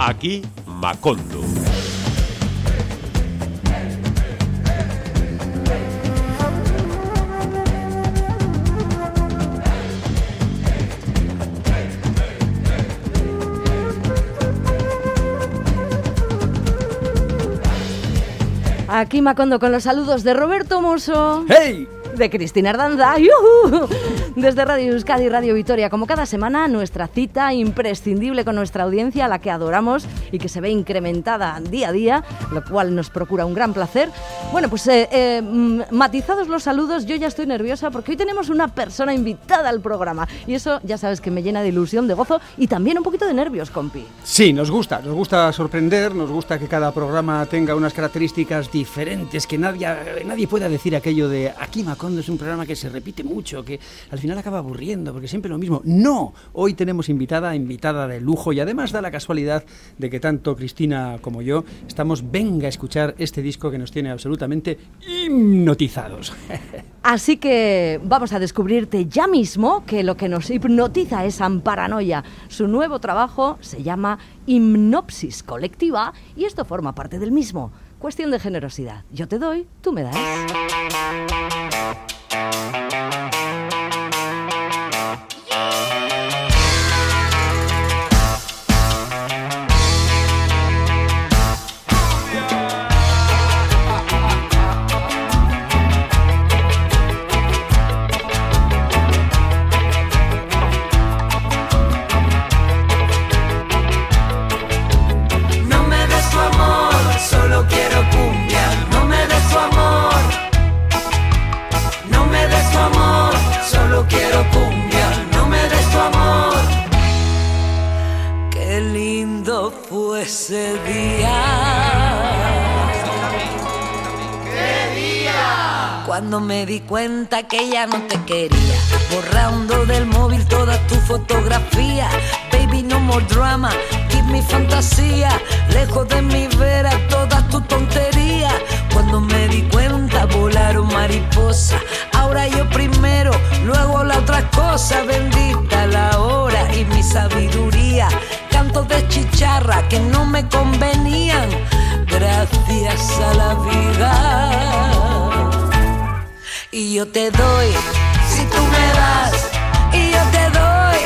Aquí Macondo. Aquí Macondo con los saludos de Roberto Mosso. ¡Hey! De Cristina Ardanza. Desde Radio Euskadi y Radio Vitoria, como cada semana, nuestra cita imprescindible con nuestra audiencia, a la que adoramos y que se ve incrementada día a día, lo cual nos procura un gran placer. Bueno, pues eh, eh, mm, matizados los saludos, yo ya estoy nerviosa porque hoy tenemos una persona invitada al programa y eso ya sabes que me llena de ilusión, de gozo y también un poquito de nervios, compi. Sí, nos gusta, nos gusta sorprender, nos gusta que cada programa tenga unas características diferentes, que nadie, nadie pueda decir aquello de aquí Es un programa que se repite mucho, que al final acaba aburriendo, porque siempre lo mismo. No, hoy tenemos invitada, invitada de lujo y además da la casualidad de que tanto Cristina como yo estamos venga a escuchar este disco que nos tiene absolutamente hipnotizados. Así que vamos a descubrirte ya mismo que lo que nos hipnotiza es Amparanoia. Su nuevo trabajo se llama Hipnopsis Colectiva y esto forma parte del mismo. Cuestión de generosidad. Yo te doy, tú me das. Cuando me di cuenta que ya no te quería, borrando del móvil toda tu fotografía. Baby, no more drama, give me fantasía, lejos de mi vera toda tu tontería. Cuando me di cuenta volaron mariposa, ahora yo primero, luego la otra cosa, bendita la hora y mi sabiduría de chicharra que no me convenían, gracias a la vida. Y yo te doy, si tú me das, y yo te doy,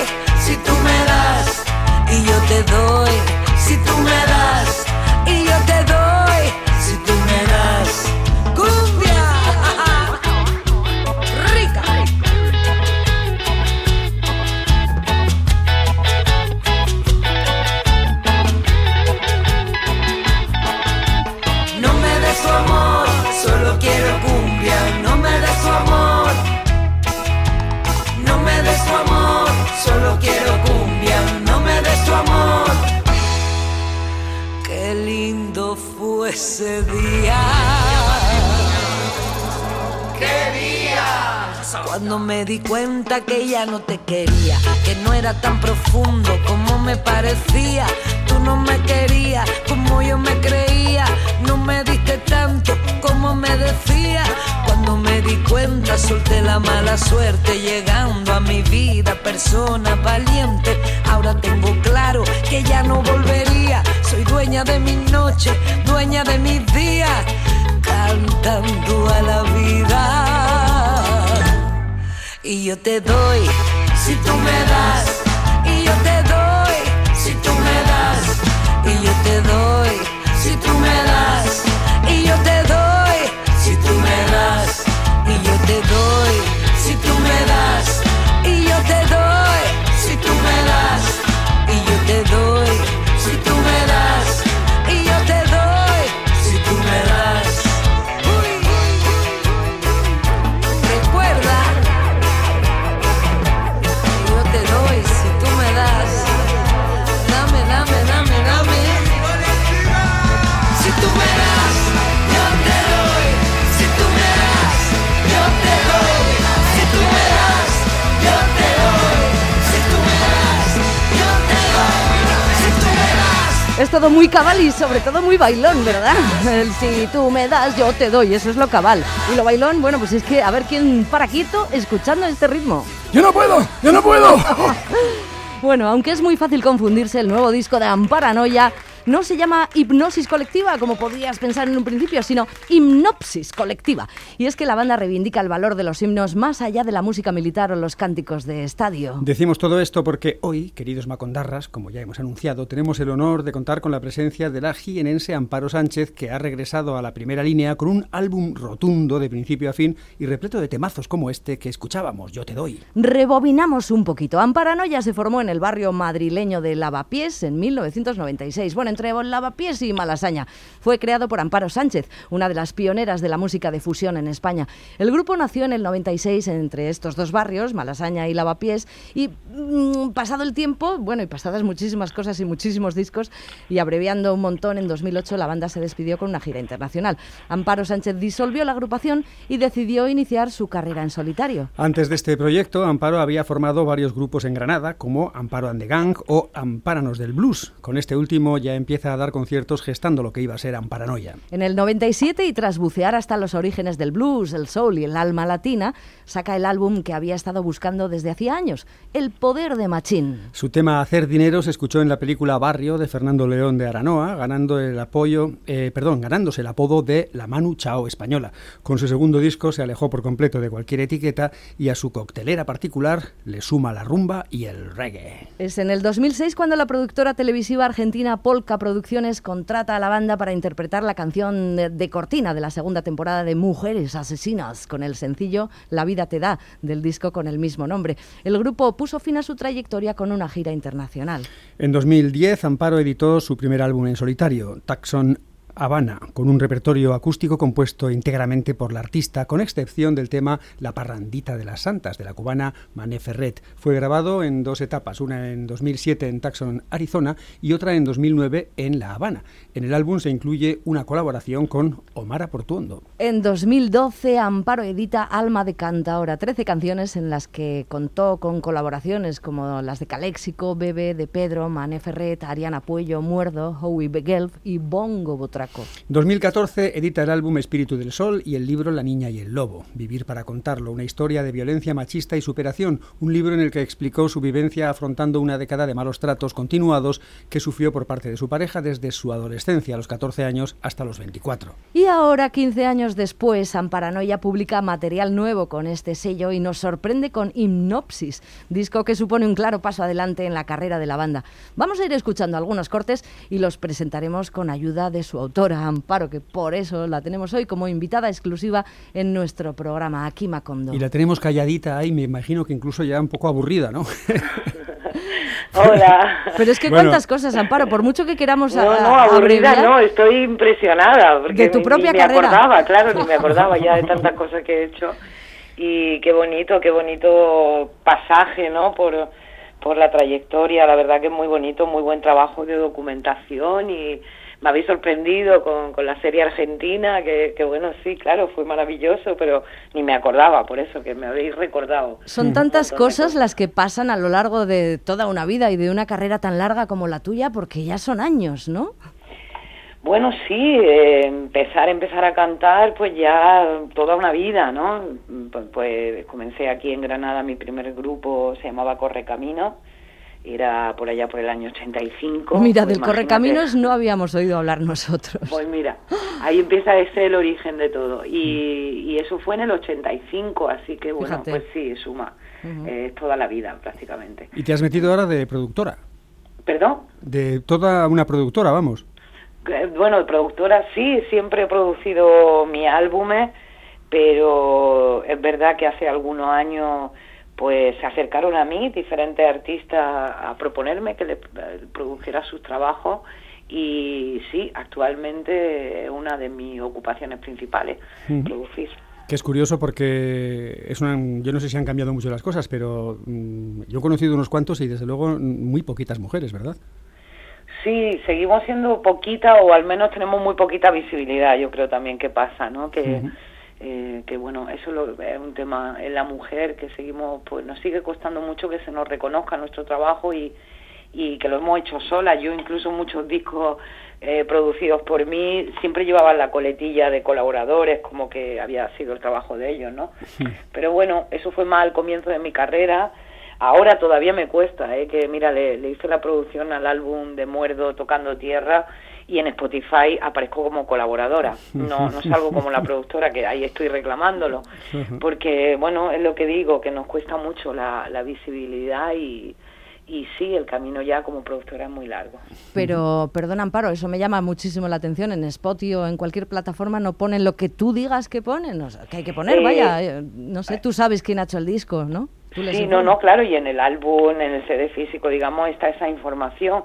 si tú me das, y yo te doy, si tú me das, y yo te doy, ese día. ¿Qué día? Cuando me di cuenta que ya no te quería, que no era tan profundo como me parecía. No me querías como yo me creía, no me diste tanto como me decía. Cuando me di cuenta solté la mala suerte llegando a mi vida, persona valiente. Ahora tengo claro que ya no volvería soy dueña de mi noche, dueña de mis días, cantando a la vida. Y yo te doy, si tú me das, te doy, si tú me das, y yo te Es todo muy cabal y sobre todo muy bailón, ¿verdad? El si tú me das, yo te doy, eso es lo cabal. Y lo bailón, bueno, pues es que a ver quién para quieto escuchando este ritmo. ¡Yo no puedo! ¡Yo no puedo! Bueno, aunque es muy fácil confundirse, el nuevo disco de Amparanoia no se llama hipnosis colectiva, como podrías pensar en un principio, sino hipnopsis colectiva. Y es que la banda reivindica el valor de los himnos más allá de la música militar o los cánticos de estadio. Decimos todo esto porque hoy, queridos macondarras, como ya hemos anunciado, tenemos el honor de contar con la presencia de la jienense Amparo Sánchez, que ha regresado a la primera línea con un álbum rotundo de principio a fin y repleto de temazos como este que escuchábamos, Yo te doy. Rebobinamos un poquito. Amparanoia se formó en el barrio madrileño de Lavapiés en 1996. Bueno, entre Lavapiés y Malasaña. Fue creado por Amparo Sánchez, una de las pioneras de la música de fusión en España. El grupo nació en el 96 entre estos dos barrios, Malasaña y Lavapiés, y mm, pasado el tiempo, bueno, y pasadas muchísimas cosas y muchísimos discos, y abreviando un montón, en 2008 la banda se despidió con una gira internacional. Amparo Sánchez disolvió la agrupación y decidió iniciar su carrera en solitario. Antes de este proyecto, Amparo había formado varios grupos en Granada, como Amparo and the Gang o Ampáranos del Blues. Con este último ya empieza a dar conciertos gestando lo que iba a ser Amparanoia. En el 97, y tras bucear hasta los orígenes del blues, el soul y el alma latina, saca el álbum que había estado buscando desde hacía años, El Poder de Machín. Su tema Hacer Dinero se escuchó en la película Barrio de Fernando León de Aranoa, ganando el apoyo, eh, perdón, ganándose el apodo de La Manu Chao española. Con su segundo disco se alejó por completo de cualquier etiqueta y a su coctelera particular le suma la rumba y el reggae. Es en el 2006 cuando la productora televisiva argentina Polka Producciones contrata a la banda para interpretar la canción de cortina de la segunda temporada de Mujeres Asesinas con el sencillo La vida te da del disco con el mismo nombre. El grupo puso fin a su trayectoria con una gira internacional. En 2010 Amparo editó su primer álbum en solitario, Taxon Habana, con un repertorio acústico compuesto íntegramente por la artista, con excepción del tema La parrandita de las santas, de la cubana Mané Ferret. Fue grabado en dos etapas, una en 2007 en Tucson, Arizona, y otra en 2009 en La Habana. En el álbum se incluye una colaboración con Omar Portuondo. En 2012, Amparo edita Alma de Cantaora, 13 canciones en las que contó con colaboraciones como las de Caléxico, Bebe, de Pedro, Mané Ferret, Ariana Puello, Muerdo, Howie Begelf y Bongo Botra 2014 edita el álbum Espíritu del Sol y el libro La Niña y el Lobo, Vivir para contarlo, una historia de violencia machista y superación, un libro en el que explicó su vivencia afrontando una década de malos tratos continuados que sufrió por parte de su pareja desde su adolescencia, a los 14 años, hasta los 24. Y ahora, 15 años después, Amparanoia publica material nuevo con este sello y nos sorprende con Hipnopsis, disco que supone un claro paso adelante en la carrera de la banda. Vamos a ir escuchando algunos cortes y los presentaremos con ayuda de su autor autora Amparo, que por eso la tenemos hoy como invitada exclusiva en nuestro programa Aquí Macondo. Y la tenemos calladita ahí, me imagino que incluso ya un poco aburrida, ¿no? Hola. Pero es que cuántas cosas, Amparo, por mucho que queramos No, no, aburrida no, estoy impresionada. Porque de tu propia ni, carrera. me acordaba, claro, ni me acordaba ya de tantas cosas que he hecho. Y qué bonito, qué bonito pasaje, ¿no? Por, por la trayectoria, la verdad que es muy bonito, muy buen trabajo de documentación y me habéis sorprendido con, con la serie argentina, que, que, bueno, sí, claro, fue maravilloso, pero ni me acordaba, por eso que me habéis recordado. Son tantas cosas las que pasan a lo largo de toda una vida y de una carrera tan larga como la tuya, porque ya son años, ¿no? Bueno, sí, eh, empezar, empezar a cantar, pues ya toda una vida, ¿no? Pues, pues comencé aquí en Granada, mi primer grupo se llamaba Correcamino, era por allá por el año 85. Mira, pues del Correcaminos no habíamos oído hablar nosotros. Pues mira, ahí empieza ese el origen de todo. Y, y eso fue en el 85, así que bueno, Fíjate. pues sí, suma. Es toda la vida prácticamente. ¿Y te has metido ahora de productora? ¿Perdón? De toda una productora, vamos. Eh, Bueno, productora sí, siempre he producido mis álbumes, pero es verdad que hace algunos años pues se acercaron a mí diferentes artistas a proponerme que le eh, produjera sus trabajos y sí, actualmente es una de mis ocupaciones principales, producir. Que es curioso porque es una, yo no sé si han cambiado mucho las cosas, pero mm, yo he conocido unos cuantos y desde luego muy poquitas mujeres, ¿verdad? Sí, seguimos siendo poquita o al menos tenemos muy poquita visibilidad, yo creo también que pasa, ¿no? Que. Eh, que bueno, eso lo- es un tema en la mujer que seguimos, pues nos sigue costando mucho que se nos reconozca nuestro trabajo y, y que lo hemos hecho sola. Yo incluso muchos discos eh, producidos por mí siempre llevaban la coletilla de colaboradores, como que había sido el trabajo de ellos, ¿no? Pero bueno, eso fue más al comienzo de mi carrera. Ahora todavía me cuesta, ¿eh? que mira, le, le hice la producción al álbum de Muerdo tocando tierra y en Spotify aparezco como colaboradora, no, no salgo como la productora, que ahí estoy reclamándolo, porque bueno, es lo que digo, que nos cuesta mucho la, la visibilidad y, y sí, el camino ya como productora es muy largo. Pero, perdón Amparo, eso me llama muchísimo la atención. En Spotify o en cualquier plataforma no ponen lo que tú digas que ponen, o sea, que hay que poner, Eh, vaya. eh, No sé, tú sabes quién ha hecho el disco, ¿no? Sí, no, no, claro, y en el álbum, en el CD físico, digamos, está esa información,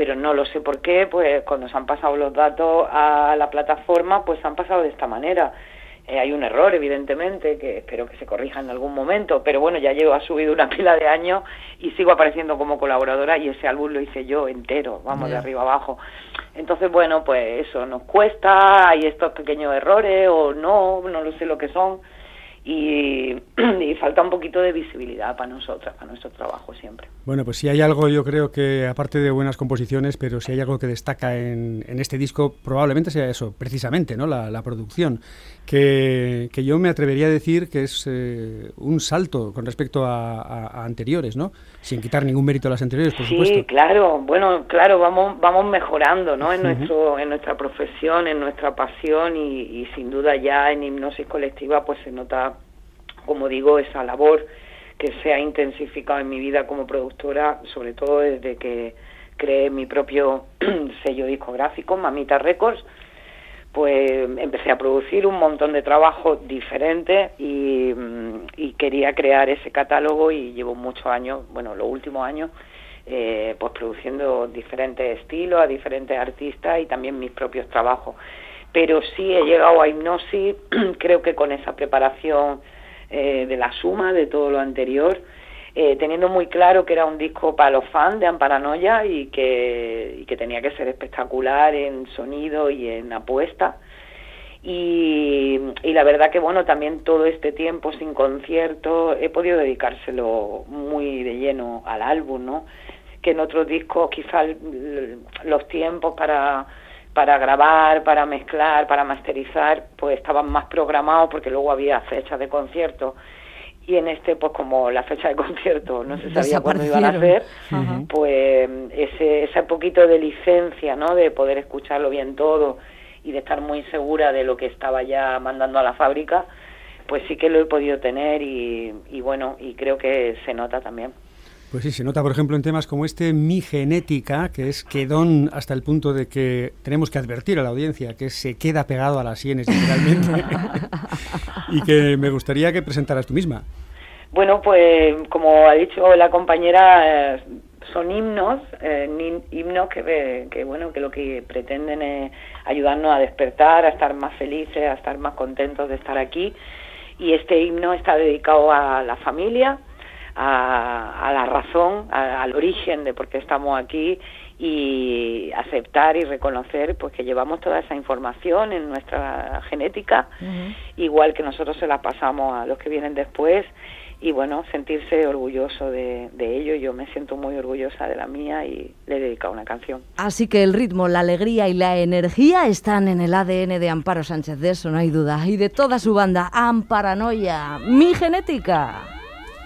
pero no lo sé por qué, pues cuando se han pasado los datos a la plataforma, pues se han pasado de esta manera. Eh, hay un error, evidentemente, que espero que se corrija en algún momento, pero bueno, ya llevo, ha subido una pila de años y sigo apareciendo como colaboradora y ese álbum lo hice yo entero, vamos, de arriba abajo. Entonces, bueno, pues eso nos cuesta, hay estos pequeños errores o no, no lo sé lo que son y, y falta un poquito de visibilidad para nosotras, para nuestro trabajo siempre. Bueno, pues si hay algo, yo creo que, aparte de buenas composiciones, pero si hay algo que destaca en, en este disco, probablemente sea eso, precisamente, ¿no? La, producción, que, que yo me atrevería a decir que es eh, un salto con respecto a anteriores, ¿no? Sin quitar ningún mérito a las anteriores, por sí, supuesto. claro, bueno, claro, vamos vamos mejorando, ¿no? En nuestro en nuestra profesión, en nuestra pasión y, y sin duda ya en hipnosis colectiva pues se nota, como digo, esa labor que se ha intensificado en mi vida como productora, sobre todo desde que creé mi propio sello discográfico, Mamita Records, pues empecé a producir un montón de trabajos diferentes y, quería crear ese catálogo y llevo muchos años, bueno, los últimos años, eh, pues produciendo diferentes estilos a diferentes artistas y también mis propios trabajos. Pero sí he llegado a hipnosis, creo que con esa preparación eh, de la suma de todo lo anterior, eh, teniendo muy claro que era un disco para los fans de Amparanoia y que, que tenía que ser espectacular en sonido y en apuesta. Y, y la verdad que bueno, también todo este tiempo sin concierto he podido dedicárselo muy de lleno al álbum, ¿no? Que en otros discos quizás los tiempos para para grabar, para mezclar, para masterizar, pues estaban más programados porque luego había fechas de concierto y en este pues como la fecha de concierto no se sabía cuándo iban a hacer Ajá. pues ese ese poquito de licencia no de poder escucharlo bien todo y de estar muy segura de lo que estaba ya mandando a la fábrica pues sí que lo he podido tener y, y bueno y creo que se nota también Pues sí, se nota, por ejemplo, en temas como este, mi genética, que es quedón hasta el punto de que tenemos que advertir a la audiencia que se queda pegado a las sienes, literalmente, y que me gustaría que presentaras tú misma. Bueno, pues como ha dicho la compañera, eh, son himnos, eh, himnos que, que bueno que lo que pretenden es ayudarnos a despertar, a estar más felices, a estar más contentos de estar aquí. Y este himno está dedicado a la familia, a, a la razón, a- al origen de por qué estamos aquí y aceptar y reconocer pues que llevamos toda esa información en nuestra genética igual que nosotros se la pasamos a los que vienen después y bueno, sentirse orgulloso de, de ello. Yo me siento muy orgullosa de la mía y le he dedicado una canción. Así que el ritmo, la alegría y la energía están en el ADN de Amparo Sánchez, de eso no hay duda. Y de toda su banda, Amparanoia, mi genética.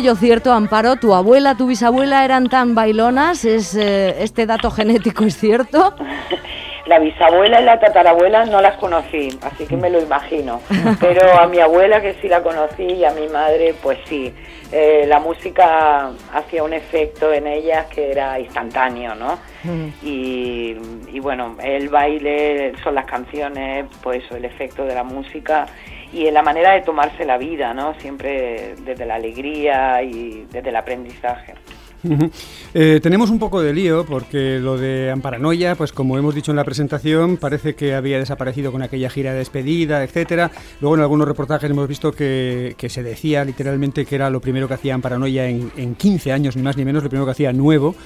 ello cierto, Amparo? ¿Tu abuela, tu bisabuela eran tan bailonas? ¿Es, eh, ¿Este dato genético es cierto? La bisabuela y la tatarabuela no las conocí, así que me lo imagino. Pero a mi abuela que sí la conocí y a mi madre, pues sí. Eh, la música hacía un efecto en ellas que era instantáneo, ¿no? Y, y bueno, el baile son las canciones, pues el efecto de la música y en la manera de tomarse la vida, ¿no? Siempre desde la alegría y desde el aprendizaje. Eh, tenemos un poco de lío porque lo de Amparanoia, pues como hemos dicho en la presentación, parece que había desaparecido con aquella gira de despedida, etcétera. Luego en algunos reportajes hemos visto que, que se decía literalmente que era lo primero que hacía Amparanoia en, en 15 años, ni más ni menos, lo primero que hacía nuevo.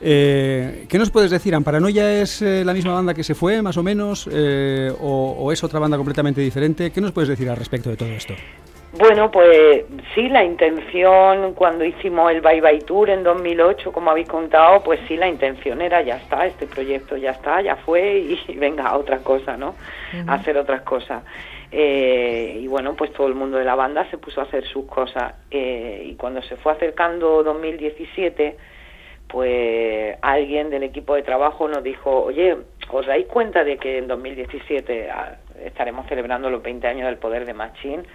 Eh, ¿Qué nos puedes decir? ¿Amparanoia es eh, la misma banda que se fue, más o menos? Eh, o, o es otra banda completamente diferente? ¿Qué nos puedes decir al respecto de todo esto? Bueno, pues sí, la intención cuando hicimos el Bye Bye Tour en 2008, como habéis contado, pues sí, la intención era ya está, este proyecto ya está, ya fue y venga a otra cosa, ¿no? A hacer otras cosas. Eh, y bueno, pues todo el mundo de la banda se puso a hacer sus cosas. Eh, y cuando se fue acercando 2017, pues alguien del equipo de trabajo nos dijo, oye, ¿os dais cuenta de que en 2017 ah, estaremos celebrando los 20 años del poder de Machín?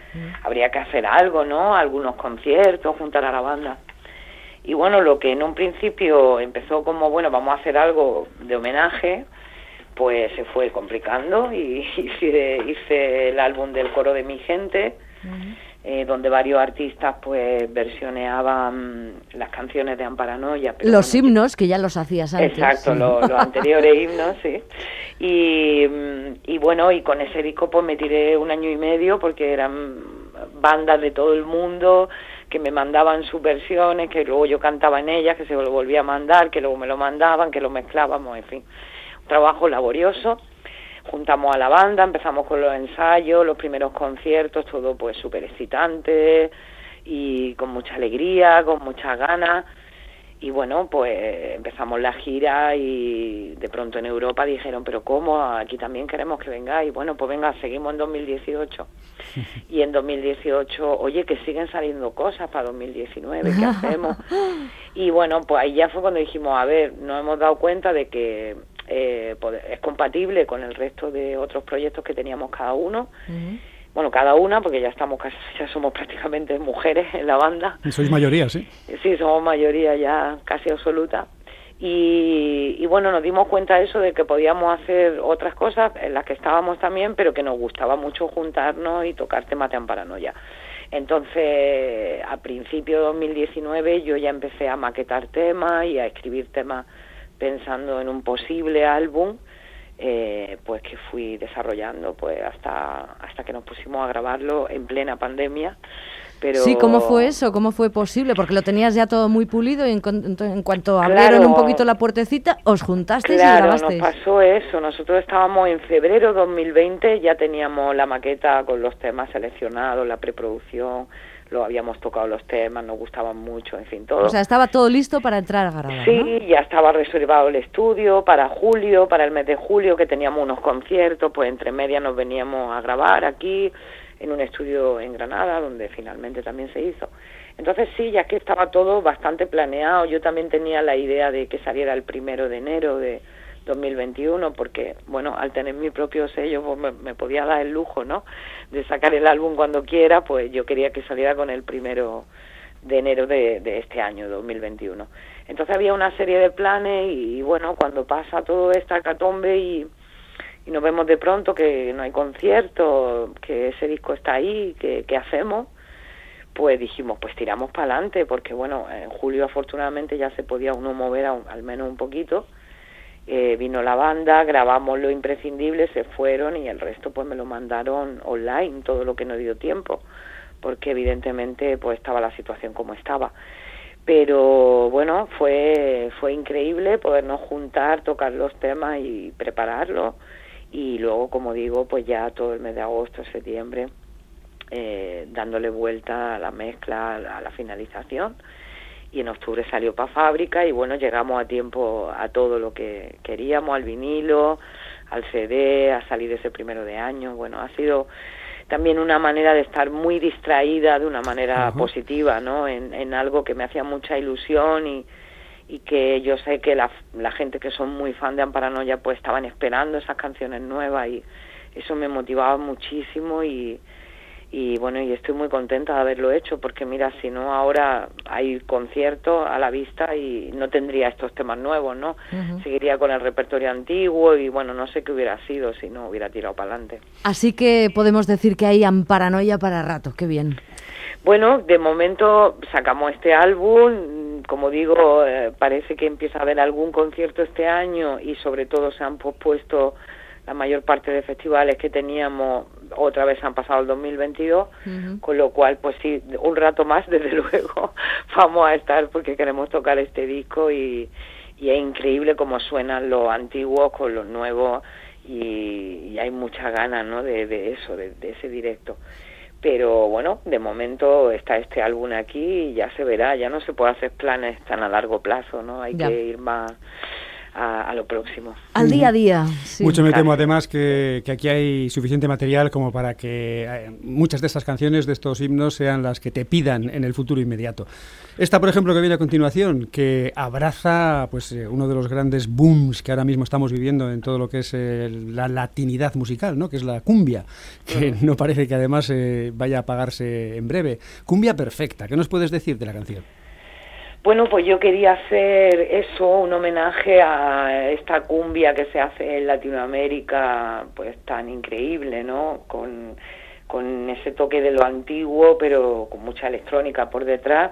Habría que hacer algo, ¿no? Algunos conciertos, juntar a la banda. Y bueno, lo que en un principio empezó como, bueno, vamos a hacer algo de homenaje, pues se fue complicando y hice, hice el álbum del coro de mi gente, eh, donde varios artistas pues versioneaban las canciones de Amparanoia. pero Los bueno, himnos, que ya los hacías antes. Exacto, lo- los anteriores himnos, sí. Y, y bueno, y con ese disco pues me tiré un año y medio porque eran bandas de todo el mundo que me mandaban sus versiones, que luego yo cantaba en ellas, que se lo volvía a mandar, que luego me lo mandaban, que lo mezclábamos, en fin. Un trabajo laborioso. Juntamos a la banda, empezamos con los ensayos, los primeros conciertos, todo pues súper excitante y con mucha alegría, con muchas ganas. Y bueno, pues empezamos la gira y de pronto en Europa dijeron, pero ¿cómo? Aquí también queremos que vengáis. Bueno, pues venga, seguimos en 2018. Y en 2018, oye, que siguen saliendo cosas para 2019, ¿qué hacemos? Y bueno, pues ahí ya fue cuando dijimos, a ver, nos hemos dado cuenta de que eh, es compatible con el resto de otros proyectos que teníamos cada uno. Bueno, cada una, porque ya estamos casi, ya somos prácticamente mujeres en la banda. Sois mayoría, sí. Sí, somos mayoría ya casi absoluta. Y, y bueno, nos dimos cuenta de eso, de que podíamos hacer otras cosas en las que estábamos también, pero que nos gustaba mucho juntarnos y tocar temas de Amparanoia. Entonces, a principio de 2019 yo ya empecé a maquetar temas y a escribir temas pensando en un posible álbum, eh, pues que fui desarrollando pues hasta hasta que nos pusimos a grabarlo en plena pandemia. Pero Sí, ¿cómo fue eso? ¿Cómo fue posible? Porque lo tenías ya todo muy pulido y en, cuanto Claro. abrieron un poquito la puertecita, os juntasteis y Claro, nos grabasteis. pasó eso. Nosotros estábamos en febrero 2020, ya teníamos la maqueta con los temas seleccionados, la preproducción, lo habíamos tocado los temas, nos gustaban mucho, en fin, todo. O sea, estaba todo listo para entrar a grabar, ¿no? Sí, ya estaba reservado el estudio para julio, para el mes de julio, que teníamos unos conciertos, pues entre medias nos veníamos a grabar aquí, en un estudio en Granada, donde finalmente también se hizo. Entonces sí, ya que estaba todo bastante planeado, yo también tenía la idea de que saliera el primero de enero de 2021, porque, bueno, al tener mi propio sello, pues me, podía dar el lujo, ¿no?, de sacar el álbum cuando quiera, pues yo quería que saliera con el primero de enero de, este año, 2021. Entonces había una serie de planes y, bueno, cuando pasa todo esta catombe y, nos vemos de pronto que no hay concierto, que ese disco está ahí, que, que hacemos, pues dijimos, pues tiramos para adelante, porque bueno, en julio afortunadamente ya se podía uno mover un- al menos un poquito. Eh, vino la banda, grabamos lo imprescindible, se fueron y el resto pues me lo mandaron online, todo lo que no dio tiempo, porque evidentemente pues estaba la situación como estaba. Pero bueno, fue, fue increíble podernos juntar, tocar los temas y prepararlo. Y luego, como digo, pues ya todo el mes de agosto, septiembre, eh, dándole vuelta a la mezcla, a la, a la finalización. Y en octubre salió para fábrica y bueno, llegamos a tiempo a todo lo que queríamos, al vinilo, al CD, a salir ese primero de año. Bueno, ha sido también una manera de estar muy distraída de una manera positiva, ¿no? En, en algo que me hacía mucha ilusión y, y que yo sé que la, la gente que son muy fan de Amparanoia pues estaban esperando esas canciones nuevas y eso me motivaba muchísimo y, y bueno, y estoy muy contenta de haberlo hecho porque mira, si no ahora hay conciertos a la vista y no tendría estos temas nuevos, ¿no? Seguiría con el repertorio antiguo y bueno, no sé qué hubiera sido si no hubiera tirado para adelante. Así que podemos decir que hay paranoia para rato, qué bien. Bueno, de momento sacamos este álbum, como digo, eh, parece que empieza a haber algún concierto este año y sobre todo se han pospuesto la mayor parte de festivales que teníamos otra vez han pasado el 2022, con lo cual, pues sí, un rato más, desde luego, vamos a estar porque queremos tocar este disco y, y es increíble cómo suenan los antiguos con los nuevos y, hay mucha ganas, ¿no? De, de eso, de, de, ese directo. Pero bueno, de momento está este álbum aquí y ya se verá, ya no se puede hacer planes tan a largo plazo, ¿no? Hay que ir más a, lo próximo. Al día a día. Mucho me temo además que, que, aquí hay suficiente material como para que eh, muchas de estas canciones, de estos himnos, sean las que te pidan en el futuro inmediato. Esta, por ejemplo, que viene a continuación, que abraza pues eh, uno de los grandes booms que ahora mismo estamos viviendo en todo lo que es eh, la latinidad musical, ¿no? que es la cumbia, que no parece que además vaya a apagarse en breve. Cumbia perfecta, ¿qué nos puedes decir de la canción? Bueno, pues yo quería hacer eso, un homenaje a esta cumbia que se hace en Latinoamérica, pues tan increíble, ¿no? Con, con ese toque de lo antiguo, pero con mucha electrónica por detrás,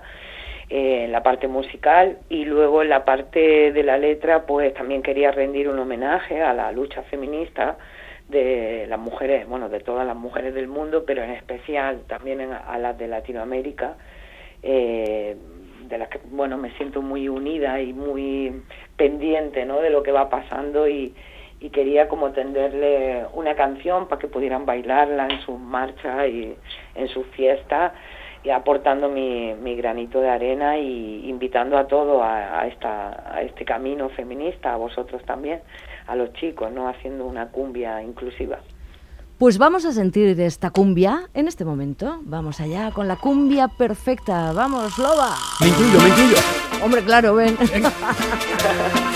eh, en la parte musical, y luego en la parte de la letra, pues también quería rendir un homenaje a la lucha feminista de las mujeres, bueno, de todas las mujeres del mundo, pero en especial también a las de Latinoamérica. Eh, de las que bueno me siento muy unida y muy pendiente ¿no? de lo que va pasando y, quería como tenderle una canción para que pudieran bailarla en sus marchas y en sus fiestas y aportando mi, mi granito de arena y invitando a todo a, a, esta, a este camino feminista, a vosotros también, a los chicos, ¿no? haciendo una cumbia inclusiva. Pues vamos a sentir esta cumbia en este momento. Vamos allá con la cumbia perfecta. Vamos, loba. Me incluyo, me incluyo. Hombre, claro, ven.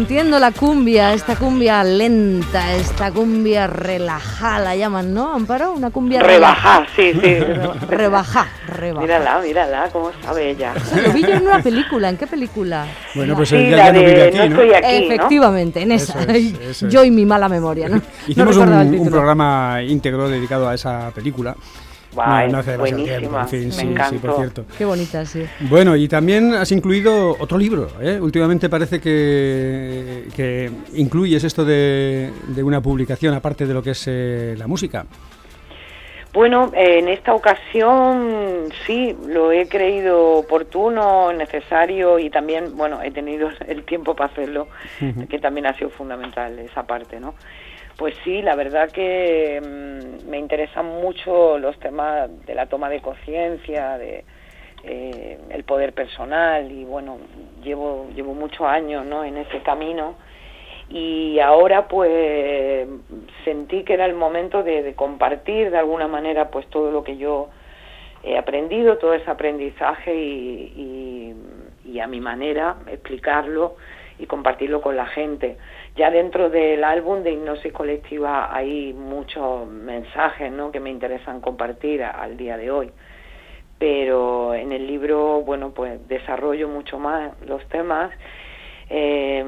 Sintiendo la cumbia, esta cumbia lenta, esta cumbia relajada, la llaman, ¿no, Amparo? Una cumbia Rebajá, sí, sí. Rebajá, rebajá. Mírala, mírala, cómo sabe ella. Lo vi yo en una película, ¿en qué película? Bueno, pues Sí, el ya, no de vive aquí, No ¿no? estoy aquí, ¿no? Efectivamente, en esa. Eso es, eso es. Yo y mi mala memoria, ¿no? No Hicimos un, el un título. programa íntegro dedicado a esa película. Guay, no, no hace demasiado buenísima, tiempo, en fin, me sí, por cierto. Qué bonita, sí. Bueno, y también has incluido otro libro. ¿eh? Últimamente parece que, que incluyes esto de, de una publicación aparte de lo que es eh, la música. Bueno, eh, en esta ocasión sí, lo he creído oportuno, necesario y también, bueno, he tenido el tiempo para hacerlo, que también ha sido fundamental esa parte, ¿no? Pues sí, la verdad que mm, me interesan mucho los temas de la toma de conciencia, de eh, el poder personal y bueno, llevo llevo muchos años, ¿no? En ese camino y ahora pues sentí que era el momento de, compartir de alguna manera pues todo lo que yo he aprendido, todo ese aprendizaje y a mi manera explicarlo y compartirlo con la gente. Ya dentro del álbum de Hipnosis Colectiva hay muchos mensajes ¿no? que me interesan compartir al día de hoy pero en el libro, bueno, pues desarrollo mucho más los temas. Eh,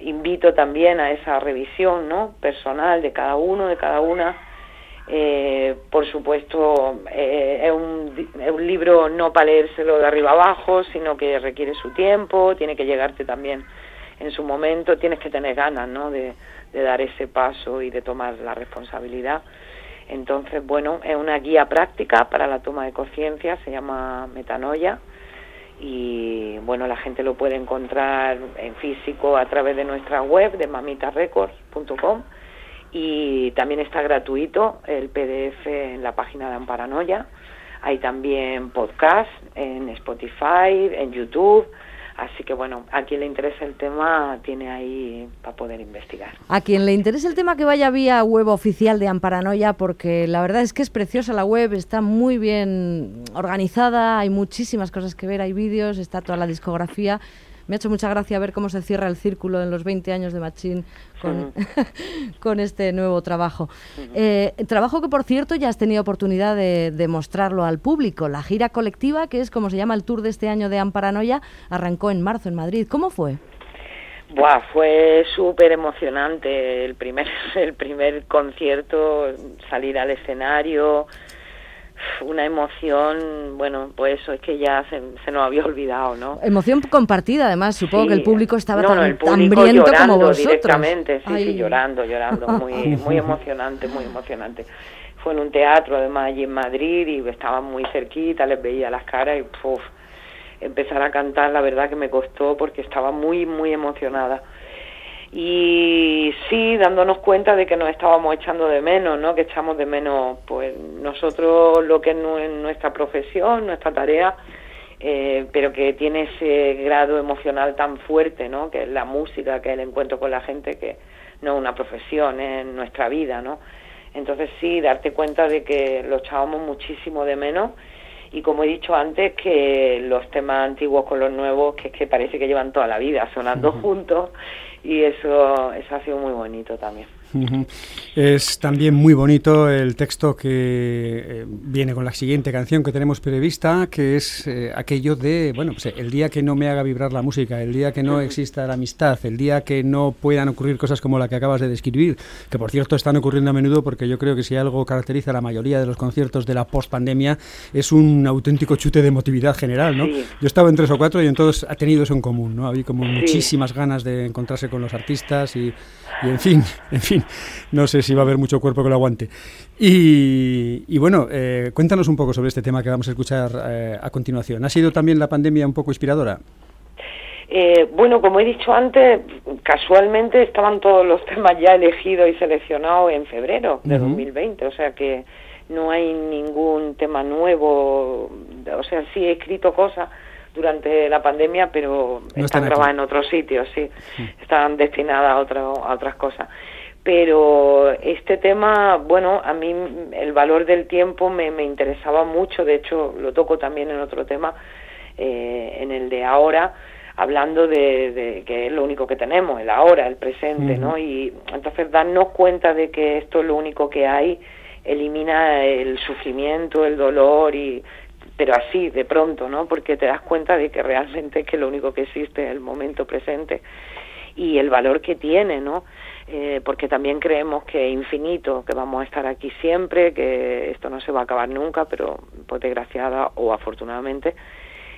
invito también a esa revisión, ¿no? Personal de cada uno, de cada una. Eh, por supuesto, eh, es, un, es un libro no para leérselo de arriba abajo, sino que requiere su tiempo, tiene que llegarte también en su momento, tienes que tener ganas, ¿no? De, dar ese paso y de tomar la responsabilidad. Entonces, bueno, es una guía práctica para la toma de conciencia, se llama Metanoia y bueno, la gente lo puede encontrar en físico a través de nuestra web de mamitarecords.com y también está gratuito el PDF en la página de Amparanoia. Hay también podcast en Spotify, en YouTube. Así que bueno, a quien le interese el tema tiene ahí para poder investigar. A quien le interese el tema que vaya vía web oficial de Amparanoia, porque la verdad es que es preciosa la web, está muy bien organizada, hay muchísimas cosas que ver, hay vídeos, está toda la discografía. Me ha hecho mucha gracia ver cómo se cierra el círculo en los 20 años de Machín con, con este nuevo trabajo. Eh, trabajo que, por cierto, ya has tenido oportunidad de, de mostrarlo al público. La gira colectiva, que es como se llama el tour de este año de Amparanoia, arrancó en marzo en Madrid. ¿Cómo fue? Buah, fue súper emocionante el primer, el primer concierto, salir al escenario, una emoción, bueno, pues eso es que ya se, se nos había olvidado, ¿no? Emoción compartida, además. Supongo Sí. que el público estaba No, tan, no, el público hambriento llorando como vosotros. directamente, sí, Ay. sí, llorando, llorando, muy, muy emocionante, muy emocionante. Fue en un teatro, además, allí en Madrid, y estaba muy cerquita, les veía las caras y, puf, empezar a cantar, la verdad que me costó porque estaba muy, muy emocionada. Y sí, dándonos cuenta de que nos estábamos echando de menos, ¿no? Que echamos de menos, pues, nosotros lo que es nu- nuestra profesión, nuestra tarea, eh, pero que tiene ese grado emocional tan fuerte, ¿no? Que es la música, que es el encuentro con la gente, que no es una profesión, es nuestra vida, ¿no? Entonces sí, darte cuenta de que lo echábamos muchísimo de menos y como he dicho antes, que los temas antiguos con los nuevos, que es que parece que llevan toda la vida sonando juntos y eso, eso ha sido muy bonito también. Es también muy bonito el texto que eh, viene con la siguiente canción que tenemos prevista, que es eh, aquello de, bueno, pues, el día que no me haga vibrar la música, el día que no exista la amistad, el día que no puedan ocurrir cosas como la que acabas de describir, que por cierto están ocurriendo a menudo porque yo creo que si algo caracteriza a la mayoría de los conciertos de la post-pandemia es un auténtico chute de emotividad general, ¿no? Sí. Yo he estado en tres o cuatro y en todos ha tenido eso en común, ¿no? Había como Sí. muchísimas ganas de encontrarse con los artistas y, y en fin, en fin, no sé si va a haber mucho cuerpo que lo aguante. Y, y bueno, eh, cuéntanos un poco sobre este tema que vamos a escuchar eh, a continuación. ¿Ha sido también la pandemia un poco inspiradora? Eh, bueno, como he dicho antes, casualmente estaban todos los temas ya elegidos y seleccionados en febrero de Ujú. 2020, o sea que no hay ningún tema nuevo, o sea, sí he escrito cosas durante la pandemia, pero No están grabadas en otros sitios, sí, están destinadas a, otro- a otras cosas. Pero este tema, bueno, a mí el valor del tiempo me, me interesaba mucho, de hecho lo toco también en otro tema, eh, en el de ahora, hablando de, que es lo único que tenemos, el ahora, el presente, ¿no? Y entonces darnos cuenta de que esto es lo único que hay elimina el sufrimiento, el dolor y pero así de pronto, ¿no? Porque te das cuenta de que realmente que lo único que existe es el momento presente y el valor que tiene, ¿no? Eh, porque también creemos que infinito, que vamos a estar aquí siempre, que esto no se va a acabar nunca, pero pues desgraciada o afortunadamente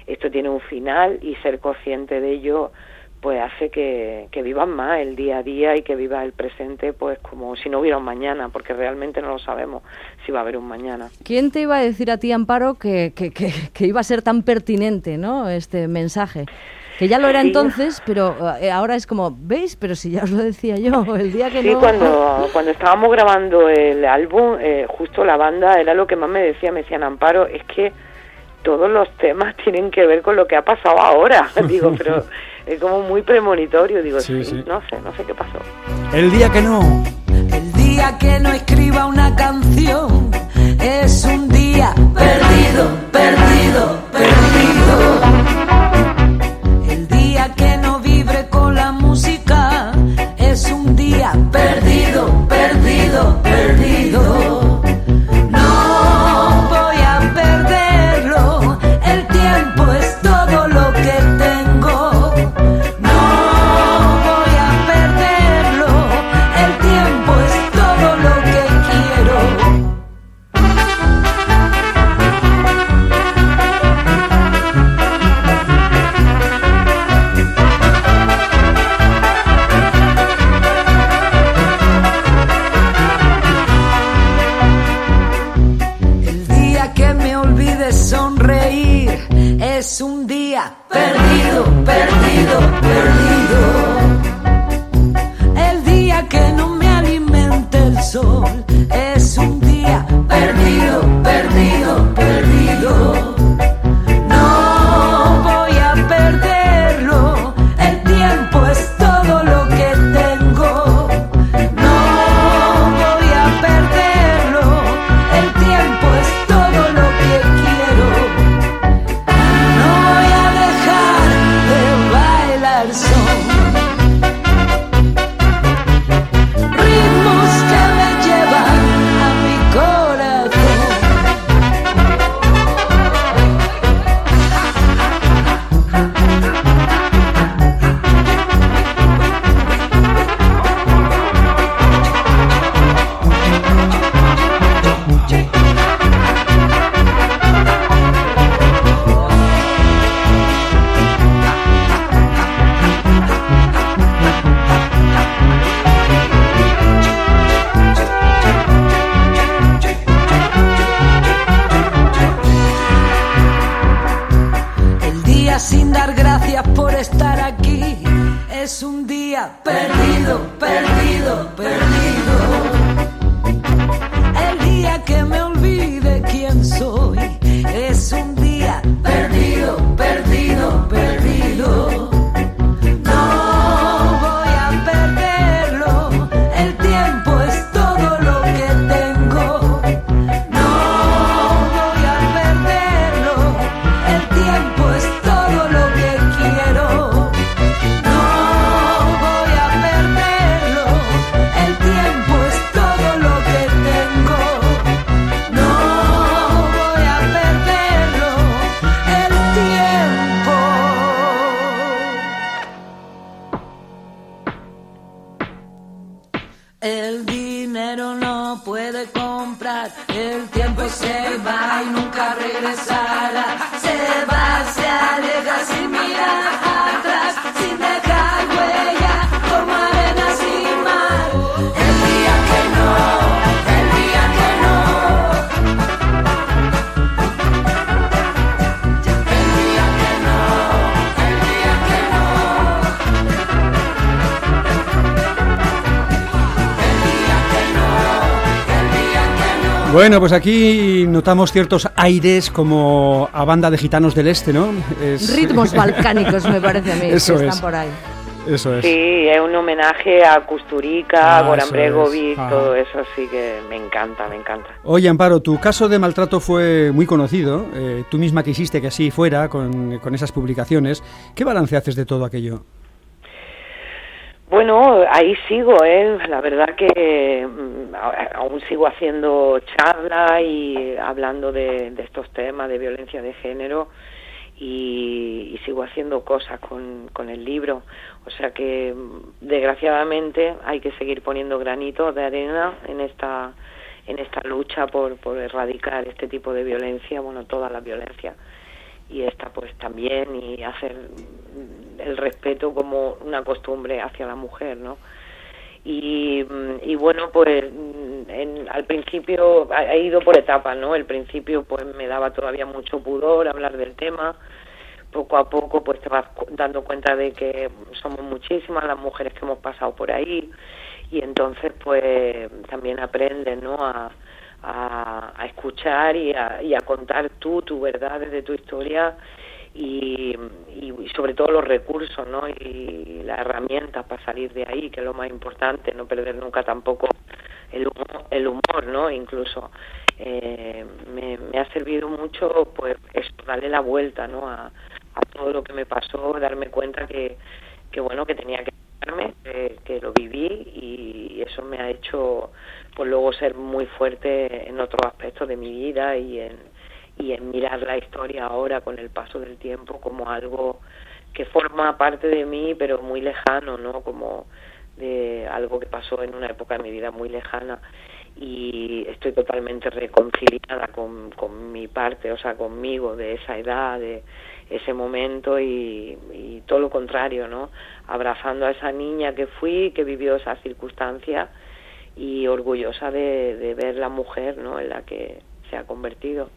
esto tiene un final y ser consciente de ello pues hace que, que vivan más el día a día y que viva el presente pues como si no hubiera un mañana, porque realmente no lo sabemos si va a haber un mañana. ¿Quién te iba a decir a ti, Amparo, que, que, que, iba a ser tan pertinente ¿no? este mensaje? Que ya lo era entonces, pero eh, ahora es como, ¿veis? Pero si ya os lo decía yo, el día que sí, cuando, cuando estábamos grabando el álbum, eh, justo la banda era lo que más me decía, me decían, Amparo, es que todos los temas tienen que ver con lo que ha pasado ahora. Digo, pero es como muy premonitorio. Digo, sí, no sé, no sé qué pasó. El día que no. El día que no escriba una canción es un día perdido, perdido, perdido. Bueno, pues aquí notamos ciertos aires como a banda de gitanos del este, ¿no? Ritmos balcánicos, me parece a mí, Eso que están por ahí. Eso es. Sí, es un homenaje a Kusturica, Ah, a Goran eso Bregovic, es. Todo eso sí que me encanta, me encanta. Oye, Amparo, tu caso de maltrato fue muy conocido. eh, tú misma quisiste que así fuera con, con esas publicaciones. ¿Qué balance haces de todo aquello? Bueno, ahí sigo, ¿eh? La verdad que mm, aún sigo haciendo charlas y hablando de, de estos temas de violencia de género y, y sigo haciendo cosas con, con el libro. O sea que, mm, desgraciadamente, hay que seguir poniendo granitos de arena en esta en esta lucha por, por erradicar este tipo de violencia, bueno, toda la violencia y esta pues también y hacer el respeto como una costumbre hacia la mujer, ¿no? Y, bueno, pues en- al principio ha ido por etapas, ¿no? El principio pues me daba todavía mucho pudor hablar del tema, poco a poco pues te vas dando cuenta de que somos muchísimas las mujeres que hemos pasado por ahí y entonces pues también aprendes, ¿no? A, a, a escuchar y a, y a contar tú tu verdad desde tu historia y, y, sobre todo los recursos ¿no? y las herramientas para salir de ahí, que es lo más importante, no perder nunca tampoco el humor, el humor ¿no? incluso. Eh, me, me ha servido mucho pues eso, darle la vuelta ¿no? a, a todo lo que me pasó, darme cuenta que, que bueno, que tenía que darme, que, que lo viví y eso me ha hecho pues luego ser muy fuerte en otros aspectos de mi vida y en, y en mirar la historia ahora con el paso del tiempo como algo que forma parte de mí pero muy lejano, ¿no? Como de algo que pasó en una época de mi vida muy lejana y estoy totalmente reconciliada con, con mi parte, o sea, conmigo de esa edad, de ese momento y, todo lo contrario, ¿no? Abrazando a esa niña que fui, que vivió esas circunstancias y orgullosa de, de ver la mujer, ¿no? En la que se ha convertido.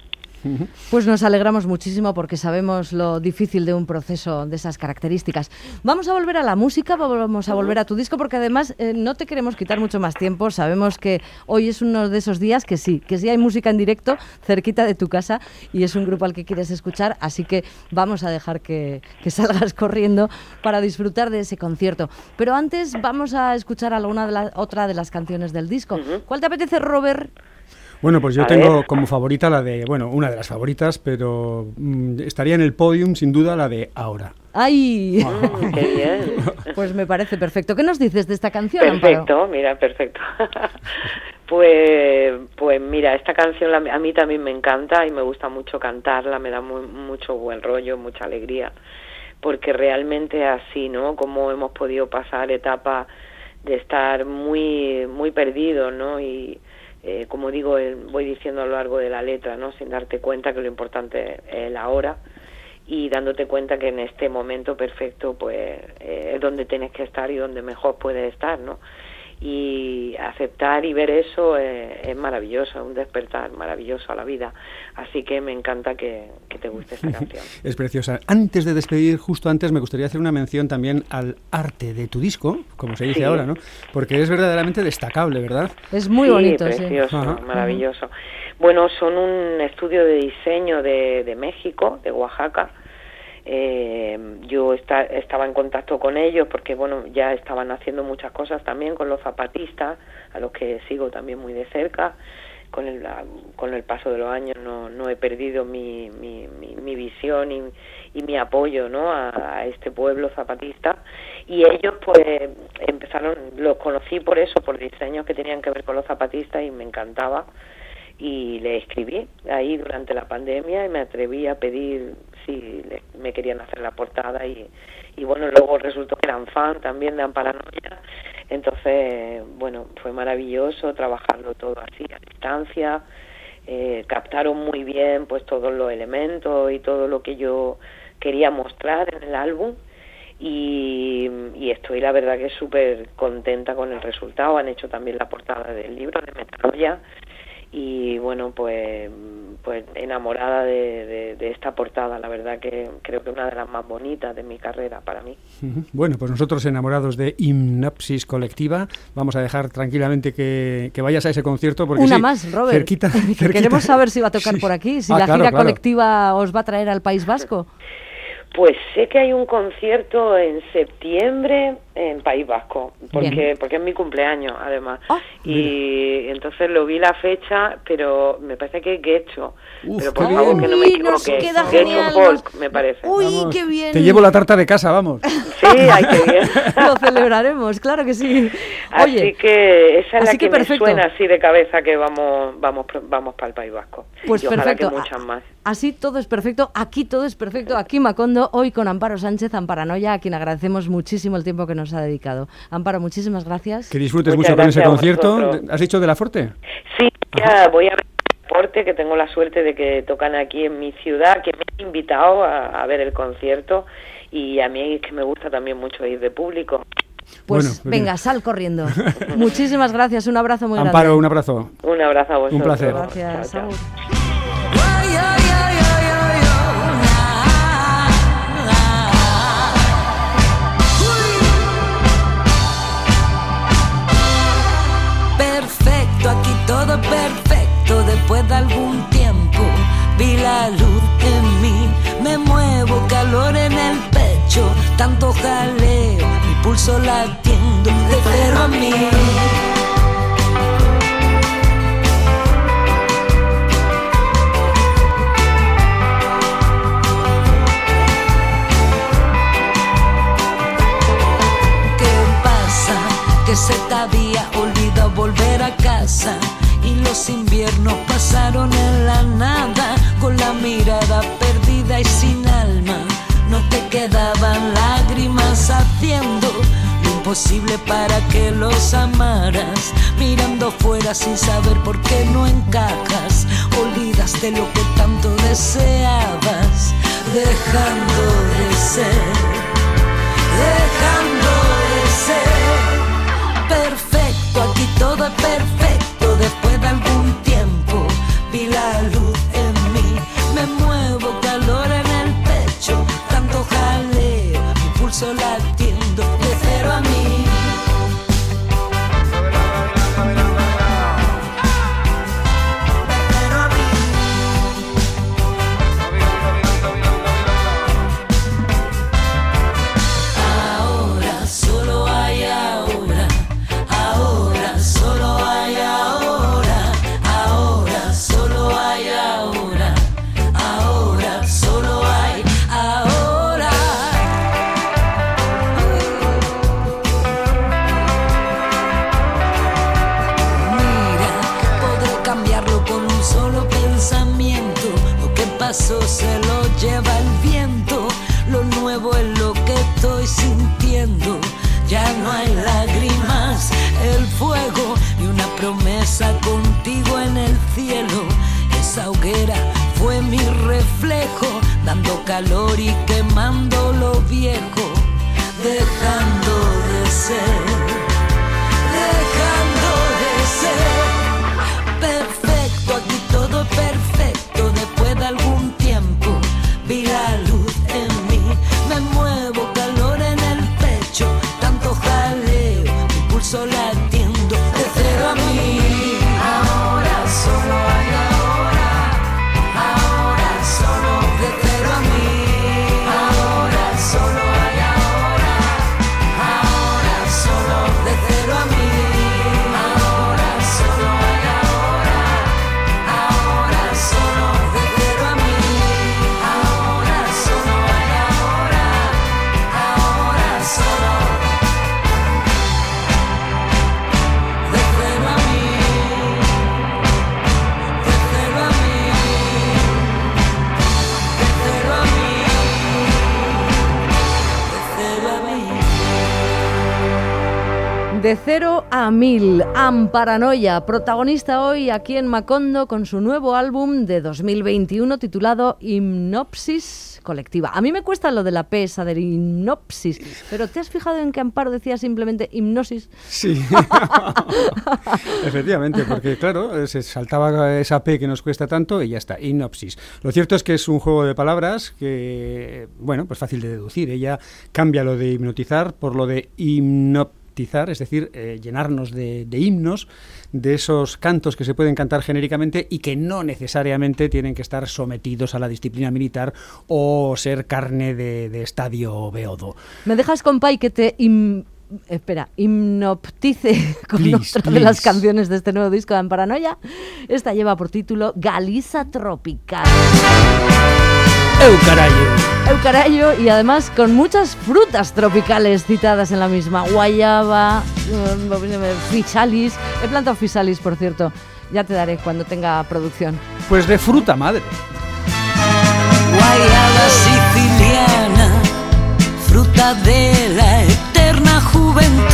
Pues nos alegramos muchísimo porque sabemos lo difícil de un proceso de esas características. Vamos a volver a la música, vamos a volver a tu disco porque además eh, no te queremos quitar mucho más tiempo. Sabemos que hoy es uno de esos días que sí, que sí hay música en directo cerquita de tu casa y es un grupo al que quieres escuchar, así que vamos a dejar que, que salgas corriendo para disfrutar de ese concierto. Pero antes vamos a escuchar alguna de la, otra de las canciones del disco. ¿Cuál te apetece, Robert? Bueno, pues yo A tengo ver. como favorita la de, bueno, una de las favoritas, pero mm, estaría en el podium sin duda la de Ahora. ¡Ay! Mm, ¡Qué bien! Pues me parece perfecto. ¿Qué nos dices de esta canción, Amparo? Perfecto, mira, perfecto. pues, pues mira, esta canción la- a mí también me encanta y me gusta mucho cantarla, me da mu- mucho buen rollo, mucha alegría, porque realmente así, ¿no? Como hemos podido pasar etapas de estar muy, muy perdidos, ¿no? Y eh, como digo, eh, voy diciendo a lo largo de la letra, ¿no? Sin darte cuenta que lo importante es el ahora y dándote cuenta que en este momento perfecto pues eh, es donde tienes que estar y donde mejor puedes estar, ¿no? Y aceptar y ver eso eh, es maravilloso, es un despertar maravilloso a la vida. Así que me encanta que, que te guste esta canción. Es preciosa. Antes de despedir, justo antes, me gustaría hacer una mención también al arte de tu disco, como se dice Sí. ahora, ¿no? Porque es verdaderamente destacable, ¿verdad? Es muy sí, bonito, sí. precioso, Ajá. maravilloso. Bueno, son un estudio de diseño de, de México, de Oaxaca. Eh, yo esta- estaba en contacto con ellos porque, bueno, ya estaban haciendo muchas cosas también con los zapatistas, a los que sigo también muy de cerca. Con el, con el paso de los años no, no he perdido mi, mi, mi, mi visión y, mi apoyo ¿no? a este pueblo zapatista y ellos pues empezaron, los conocí por eso, por diseños que tenían que ver con los zapatistas y me encantaba y le escribí ahí durante la pandemia y me atreví a pedir si le- me querían hacer la portada y, y bueno, luego resultó que eran fan también de Amparanoia, entonces bueno, fue maravilloso trabajarlo todo así a distancia, eh, captaron muy bien pues todos los elementos y todo lo que yo quería mostrar en el álbum. Y, y estoy la verdad que súper contenta con el resultado. Han hecho también la portada del libro de Metanoia y bueno, pues, pues enamorada de, de- de esta portada, la verdad que creo que una de las más bonitas de mi carrera para mí. Bueno, pues nosotros enamorados de Hipnopsis Colectiva, vamos a dejar tranquilamente que, que vayas a ese concierto porque Una sí, más, Robert. cerquita, Que cerquita. Queremos saber si va a tocar Sí. por aquí, si Ah, la claro, gira claro. colectiva os va a traer al País Vasco. Pues sé que hay un concierto en septiembre en País Vasco, porque Bien. porque es mi cumpleaños además. Ah, y entonces lo vi la fecha, pero me parece que es Guecho. Uf, pero qué por favor que no me equivoque. queda genial, Folk, me parece. Uy, Vamos, qué bien. Te llevo la tarta de casa, vamos. Sí, hay que bien. Lo celebraremos, claro que sí. así Oye, que esa es así la que que, me suena así de cabeza que vamos vamos vamos para el País Vasco. pues y ojalá perfecto. que muchas más. Así todo es perfecto, aquí todo es perfecto, aquí Macondo, hoy con Amparo Sánchez, Amparanoia, a quien agradecemos muchísimo el tiempo que nos ha dedicado. Amparo, muchísimas gracias. Que disfrutes Muchas mucho con ese concierto. vosotros. ¿Has dicho de la Forte? Sí, ya voy a ver el deporte, que tengo la suerte de que tocan aquí en mi ciudad, que me han invitado a, a ver el concierto y a mí es que me gusta también mucho ir de público. Pues Bueno, pues venga, bien. sal corriendo. Muchísimas gracias, un abrazo muy Amparo, grande. un abrazo. Un abrazo a vosotros. placer. Gracias, Chao, chao. De algún tiempo vi la luz en mí. Me muevo, calor en el pecho, tanto jaleo, mi pulso latiendo de cero a mí. ¿Qué pasa? Que se te había olvidado volver a casa los inviernos pasaron en la nada con la mirada perdida y sin alma. No te quedaban lágrimas haciendo lo imposible para que los amaras, mirando fuera sin saber por qué no encajas. Olvidaste lo que tanto deseabas, dejando de ser dejando de ser perfecto. Aquí todo es perfecto. De cero a mil, Amparanoia, protagonista hoy aquí en Macondo con su nuevo álbum de 2021 titulado Hipnopsis Colectiva. A mí me cuesta lo de la P esa de hipnopsis, pero ¿te has fijado en que Amparo decía simplemente hipnosis? Sí, efectivamente, porque claro, eh, se saltaba esa P que nos cuesta tanto y ya está, hipnopsis. Lo cierto es que es un juego de palabras que, bueno, pues fácil de deducir. Ella cambia lo de hipnotizar por lo de hipnoptizar poetizar, es decir, eh, llenarnos de, de himnos, de esos cantos que se pueden cantar genéricamente y que no necesariamente tienen que estar sometidos a la disciplina militar o ser carne de, de estadio beodo. ¿Me dejas, compay, que te espera, hipnoptice con Please, otra de las canciones de este nuevo disco de Paranoia? Esta lleva por título Galiza Tropical. ¡Eu carayo! Eucarayo y además con muchas frutas tropicales citadas en la misma. Guayaba, eh, fisalis. He plantado fisalis, por cierto. Ya te daré cuando tenga producción. Pues de fruta madre. Guayaba siciliana, fruta de la eterna juventud.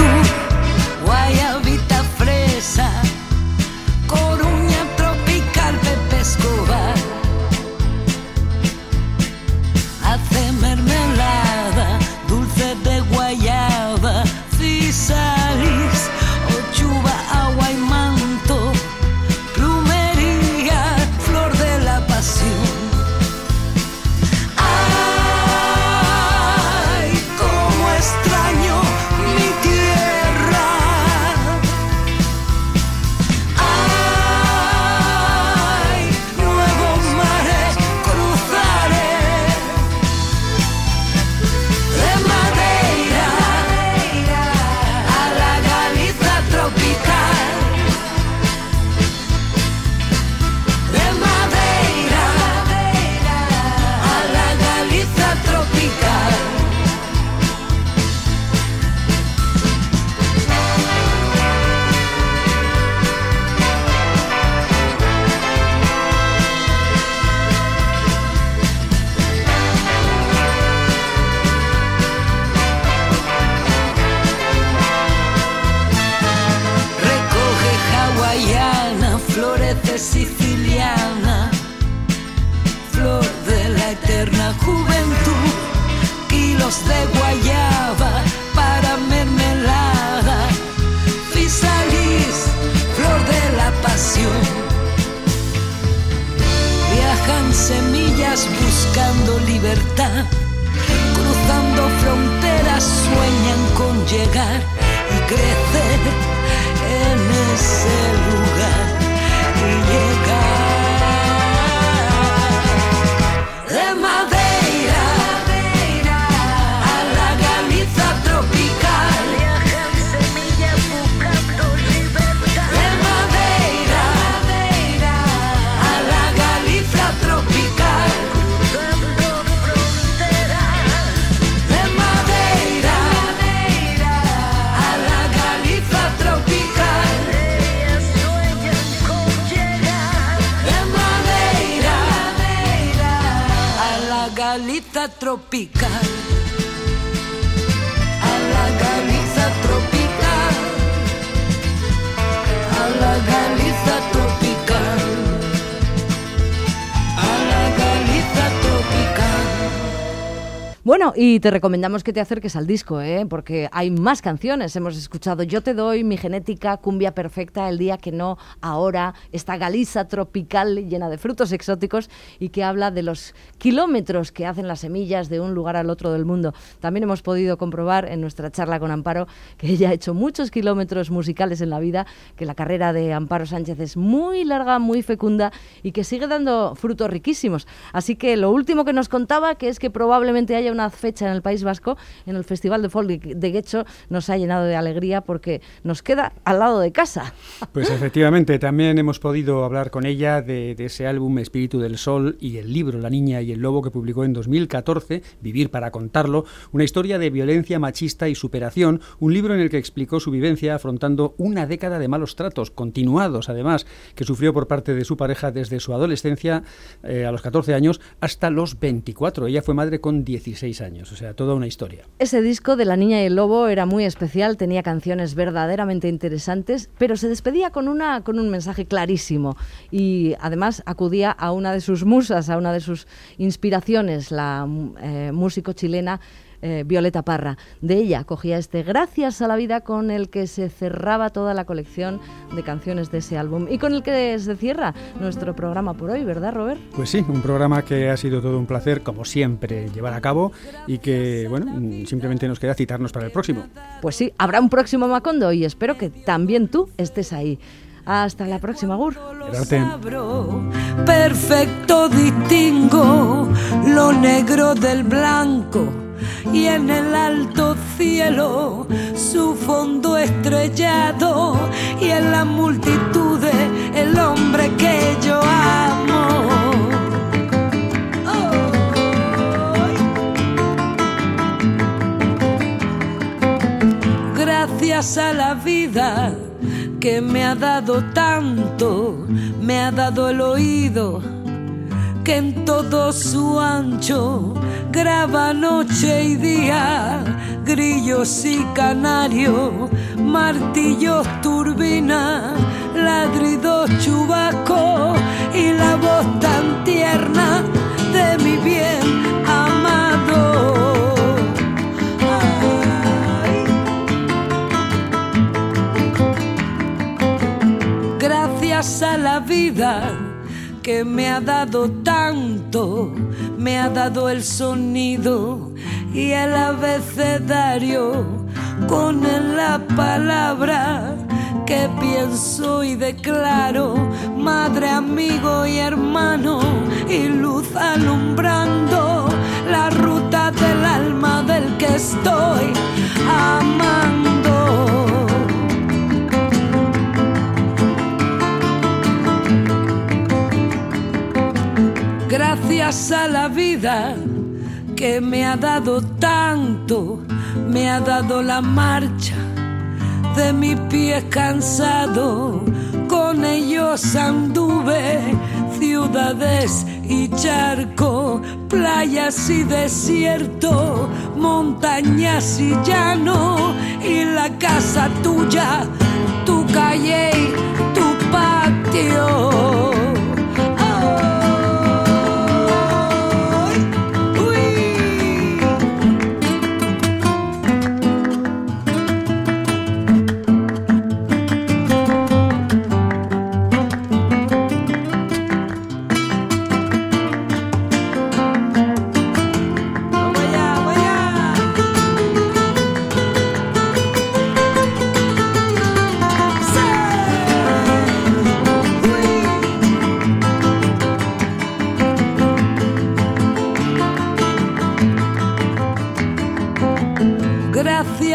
Tropical. Bueno, y te recomendamos que te acerques al disco, ¿eh? porque hay más canciones. Hemos escuchado Yo te doy, Mi genética, Cumbia perfecta, El día que no, ahora, esta Galiza tropical llena de frutos exóticos y que habla de los kilómetros que hacen las semillas de un lugar al otro del mundo. También hemos podido comprobar en nuestra charla con Amparo que ella ha hecho muchos kilómetros musicales en la vida, que la carrera de Amparo Sánchez es muy larga, muy fecunda y que sigue dando frutos riquísimos. Así que lo último que nos contaba, que es que probablemente haya una fecha en el País Vasco, en el Festival de Folk de Guecho, nos ha llenado de alegría porque nos queda al lado de casa. Pues efectivamente, también hemos podido hablar con ella de, de ese álbum Espíritu del Sol y el libro La Niña y el Lobo que publicó en 2014, Vivir para contarlo, una historia de violencia machista y superación, un libro en el que explicó su vivencia afrontando una década de malos tratos, continuados además, que sufrió por parte de su pareja desde su adolescencia eh, a los 14 años hasta los 24. Ella fue madre con 16 años, o sea, toda una historia. Ese disco de La Niña y el Lobo era muy especial, tenía canciones verdaderamente interesantes, pero se despedía con, una, con un mensaje clarísimo y además acudía a una de sus musas, a una de sus inspiraciones, la eh, músico chilena eh, Violeta Parra. De ella cogía este Gracias a la vida con el que se cerraba toda la colección de canciones de ese álbum y con el que se cierra nuestro programa por hoy, ¿verdad, Robert? Pues sí, un programa que ha sido todo un placer, como siempre, llevar a cabo y que, bueno, simplemente nos queda citarnos para el próximo. Pues sí, habrá un próximo Macondo y espero que también tú estés ahí. Hasta la próxima, Gur. Perfecto distingo lo negro del blanco y en el alto cielo su fondo estrellado y en la multitud el hombre que yo amo. Gracias a la vida que me ha dado tanto, me ha dado el oído que en todo su ancho graba noche y día, grillos y canarios, martillos, turbina, ladridos, chubaco y la voz tan tierna de mi bien amado. a la vida que me ha dado tanto, me ha dado el sonido y el abecedario con la palabra que pienso y declaro, madre, amigo y hermano, y luz alumbrando la ruta del alma del que estoy amando. Gracias a la vida que me ha dado tanto, me ha dado la marcha de mi pie cansado, con ellos anduve ciudades y charco, playas y desierto, montañas y llano, y la casa tuya, tu calle y tu patio.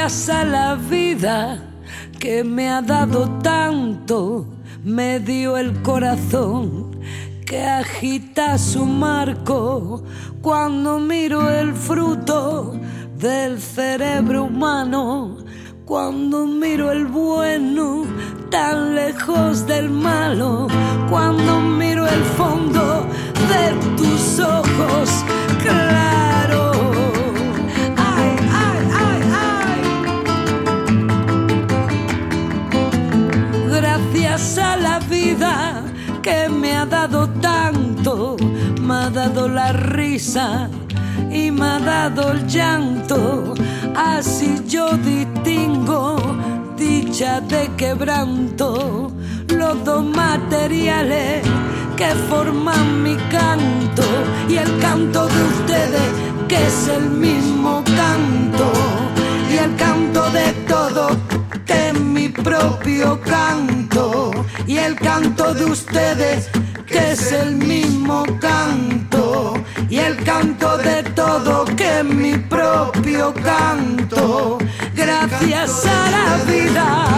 A la vida que me ha dado tanto, me dio el corazón que agita su marco cuando miro el fruto del cerebro humano, cuando miro el bueno tan lejos del malo, cuando miro el fondo de tus ojos claros a la vida que me ha dado tanto, me ha dado la risa y me ha dado el llanto. Así yo distingo dicha de quebranto, los dos materiales que forman mi canto y el canto de ustedes que es el mismo canto. Y el canto de todos que mi propio canto y el canto de ustedes que es el mismo canto y el canto de todo que mi propio canto. Gracias a la vida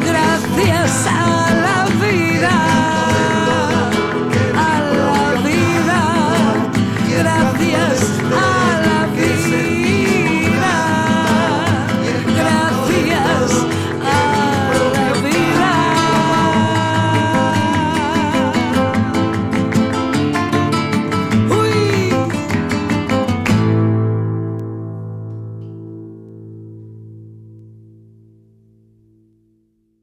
gracias a la vida a la vida. Gracias.